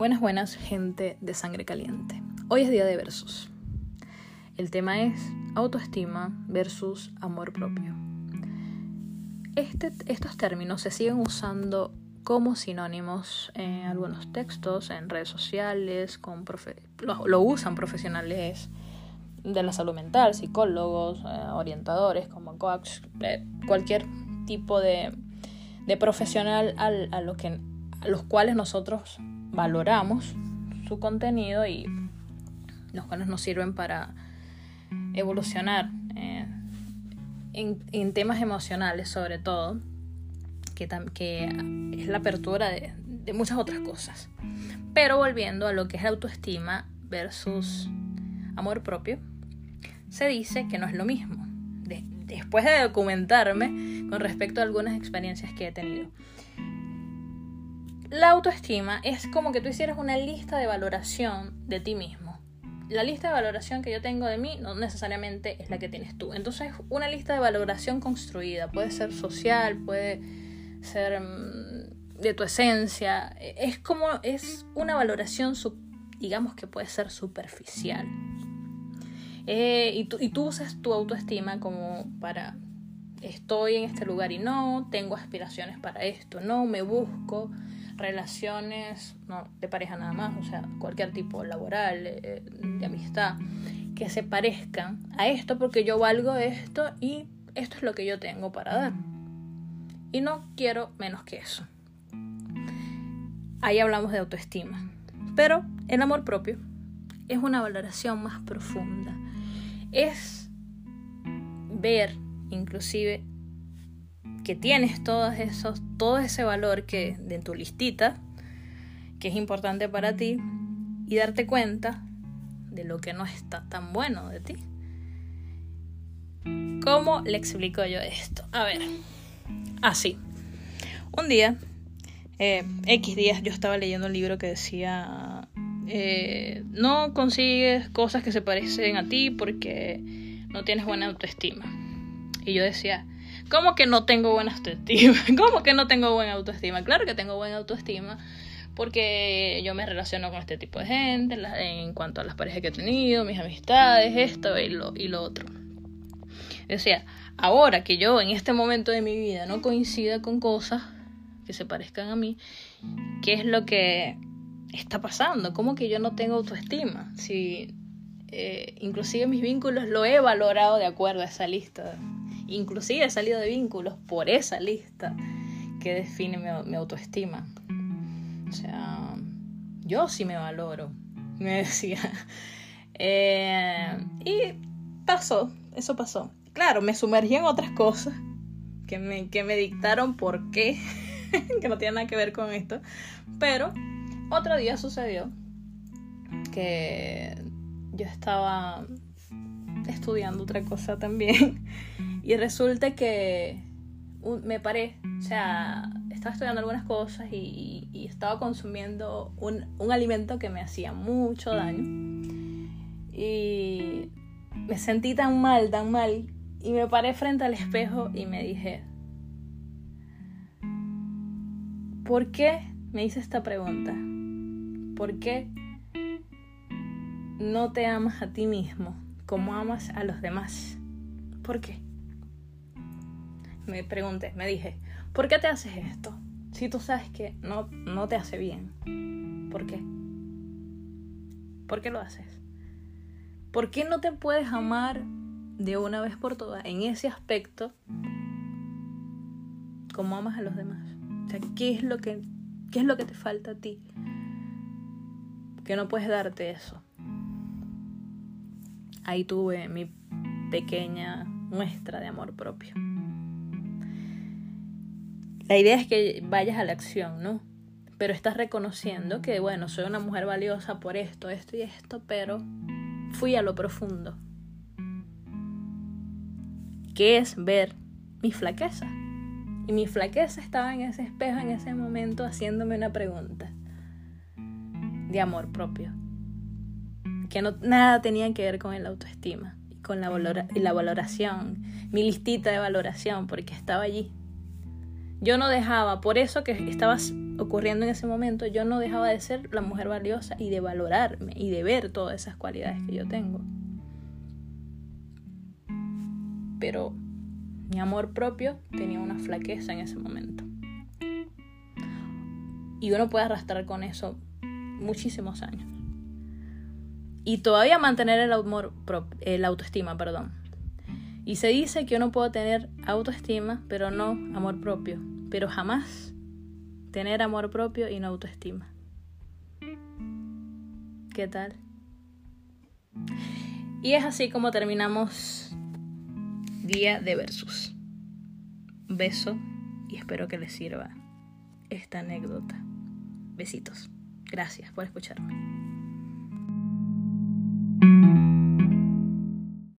Buenas, buenas, gente de sangre caliente. Hoy es día de versus. El tema es autoestima versus amor propio. Este, estos términos se siguen usando como sinónimos en algunos textos, en redes sociales, lo, usan profesionales de la salud mental, psicólogos, eh, orientadores como coach, eh, cualquier tipo de, profesional a, que, a los cuales nosotros valoramos su contenido y los cuales nos sirven para evolucionar eh, en, temas emocionales sobre todo, que, es la apertura de, muchas otras cosas. Pero volviendo a lo que es autoestima versus amor propio, se dice que no es lo mismo. después de documentarme con respecto a algunas experiencias que he tenido. La autoestima es como que tú hicieras una lista de valoración de ti mismo. La lista de valoración que yo tengo de mí no necesariamente es la que tienes tú. Entonces, una lista de valoración construida puede ser social, puede ser mm, de tu esencia. Es como es una valoración, digamos que puede ser superficial. Eh, y, tú, y tú usas tu autoestima como para estoy en este lugar y no, tengo aspiraciones para esto, no, me busco relaciones, no de pareja nada más, o sea, cualquier tipo laboral, eh, de amistad, que se parezcan a esto porque yo valgo esto y esto es lo que yo tengo para dar. Y no quiero menos que eso. Ahí hablamos de autoestima. Pero el amor propio es una valoración más profunda. Es ver inclusive tienes todos esos, todo ese valor que de tu listita, que es importante para ti, y darte cuenta de lo que no está tan bueno de ti. ¿Cómo le explico yo esto? A ver, así. Un día, eh, X días, yo estaba leyendo un libro que decía, eh, no consigues cosas que se parecen a ti porque no tienes buena autoestima. Y yo decía, ¿Cómo que no tengo buena autoestima? ¿Cómo que no tengo buena autoestima? Claro que tengo buena autoestima porque yo me relaciono con este tipo de gente en cuanto a las parejas que he tenido, mis amistades, esto y lo, y lo otro. Sea, ahora que yo en este momento de mi vida no coincida con cosas que se parezcan a mí, ¿qué es lo que está pasando? ¿Cómo que yo no tengo autoestima? Si eh, inclusive mis vínculos lo he valorado de acuerdo a esa lista Inclusive he salido de vínculos por esa lista que define mi, autoestima. O sea, yo sí me valoro, me decía. Eh, y pasó, eso pasó. Claro, me sumergí en otras cosas que me, que me dictaron por qué, que no tiene nada que ver con esto. Pero otro día sucedió que yo estaba estudiando otra cosa también y resulta que me paré, o sea, estaba estudiando algunas cosas y, estaba consumiendo un, un, alimento que me hacía mucho daño. Y me sentí tan mal, tan mal. Y me paré frente al espejo y me dije, ¿por qué me hice esta pregunta? ¿Por qué no te amas a ti mismo como amas a los demás? ¿Por qué? me pregunté, me dije, ¿por qué te haces esto? Si tú sabes que no, no te hace bien. ¿Por qué? ¿Por qué lo haces? ¿Por qué no te puedes amar de una vez por todas en ese aspecto como amas a los demás? ¿qué es lo que, qué es lo que te falta a ti? Que no puedes darte eso. Ahí tuve mi pequeña muestra de amor propio. La idea es que vayas a la acción, ¿no? Pero estás reconociendo que, bueno, soy una mujer valiosa por esto, esto y esto, pero fui a lo profundo. Que es ver mi flaqueza. Y mi flaqueza estaba en ese espejo en ese momento haciéndome una pregunta de amor propio. Que no, nada tenía que ver con el autoestima y con la, la valoración, mi listita de valoración, porque estaba allí yo no dejaba, por eso que estaba, ocurriendo en ese momento, yo no dejaba de ser la mujer valiosa y de valorarme y de ver todas esas cualidades que yo tengo. Pero mi amor propio tenía una flaqueza en ese momento. Y uno puede arrastrar con eso muchísimos años. Y todavía mantener el amor el autoestima, perdón. Y se dice que uno puede tener autoestima, pero no amor propio. Pero jamás tener amor propio y no autoestima. ¿Qué tal? Y es así como terminamos día de versus. Beso y espero que les sirva esta anécdota. Besitos. Gracias por escucharme.